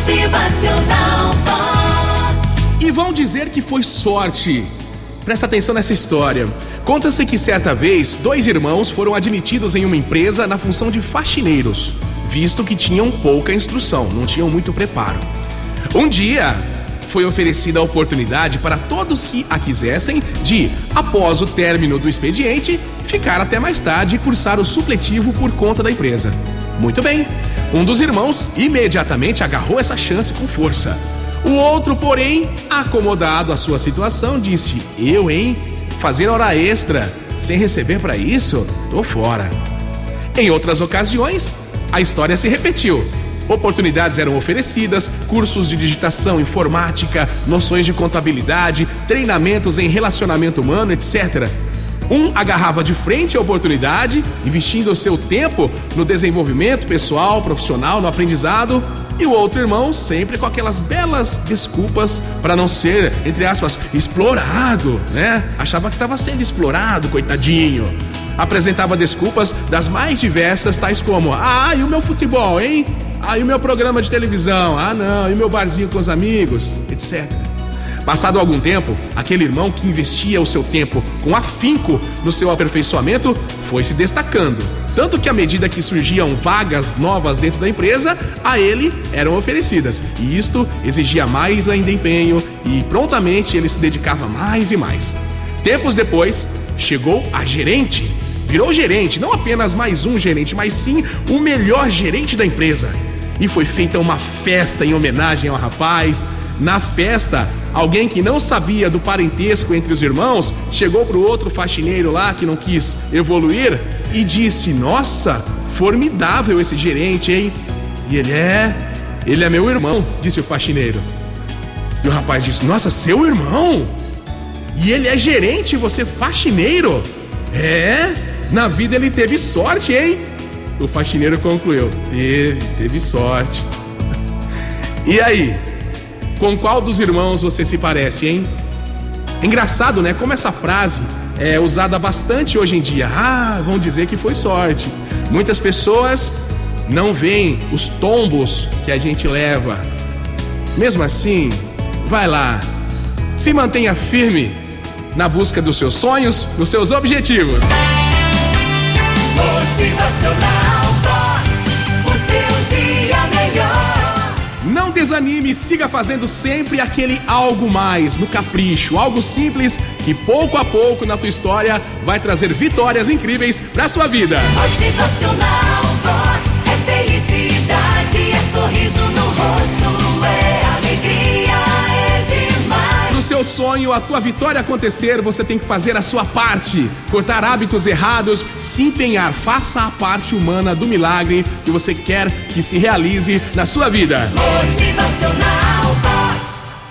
Motivacional Vox. E vão dizer que foi sorte. Presta atenção nessa história. Conta-se que certa vez, dois irmãos foram admitidos em uma empresa na função de faxineiros, visto que tinham pouca instrução, não tinham muito preparo. Um dia, foi oferecida a oportunidade para todos que a quisessem de, após o término do expediente, ficar até mais tarde e cursar o supletivo por conta da empresa. Muito bem, um dos irmãos imediatamente agarrou essa chance com força. O outro, porém, acomodado à sua situação, disse: Eu, hein? Fazer hora extra sem receber para isso? Tô fora. Em outras ocasiões, a história se repetiu. Oportunidades eram oferecidas, cursos de digitação, informática, noções de contabilidade, treinamentos em relacionamento humano, etc. Um agarrava de frente a oportunidade, investindo o seu tempo no desenvolvimento pessoal, profissional, no aprendizado, e o outro irmão sempre com aquelas belas desculpas para não ser, entre aspas, explorado, né? Achava que estava sendo explorado, coitadinho. Apresentava desculpas das mais diversas, tais como: "Ah, e o meu futebol, hein? Ah, e o meu programa de televisão? Ah, não, e o meu barzinho com os amigos, etc. Passado algum tempo, aquele irmão que investia o seu tempo com afinco no seu aperfeiçoamento foi se destacando. Tanto que, à medida que surgiam vagas novas dentro da empresa, a ele eram oferecidas. E isto exigia mais ainda empenho e prontamente ele se dedicava mais e mais. Tempos depois, chegou a gerente. Virou gerente, não apenas mais um gerente, mas sim o melhor gerente da empresa e foi feita uma festa em homenagem ao rapaz. Na festa, alguém que não sabia do parentesco entre os irmãos chegou para o outro faxineiro lá que não quis evoluir e disse: Nossa, formidável esse gerente, hein? E ele é. Ele é meu irmão, disse o faxineiro. E o rapaz disse: Nossa, seu irmão? E ele é gerente você faxineiro? É, na vida ele teve sorte, hein? O faxineiro concluiu: Teve, teve sorte. E aí? Com qual dos irmãos você se parece, hein? Engraçado, né? Como essa frase é usada bastante hoje em dia. Ah, vão dizer que foi sorte. Muitas pessoas não veem os tombos que a gente leva. Mesmo assim, vai lá. Se mantenha firme na busca dos seus sonhos, dos seus objetivos. Motivacional desanime, siga fazendo sempre aquele algo mais, no capricho, algo simples que pouco a pouco na tua história vai trazer vitórias incríveis pra sua vida. Motivacional Vox é felicidade, seu sonho, a tua vitória acontecer, você tem que fazer a sua parte. Cortar hábitos errados, se empenhar. Faça a parte humana do milagre que você quer que se realize na sua vida. Motivacional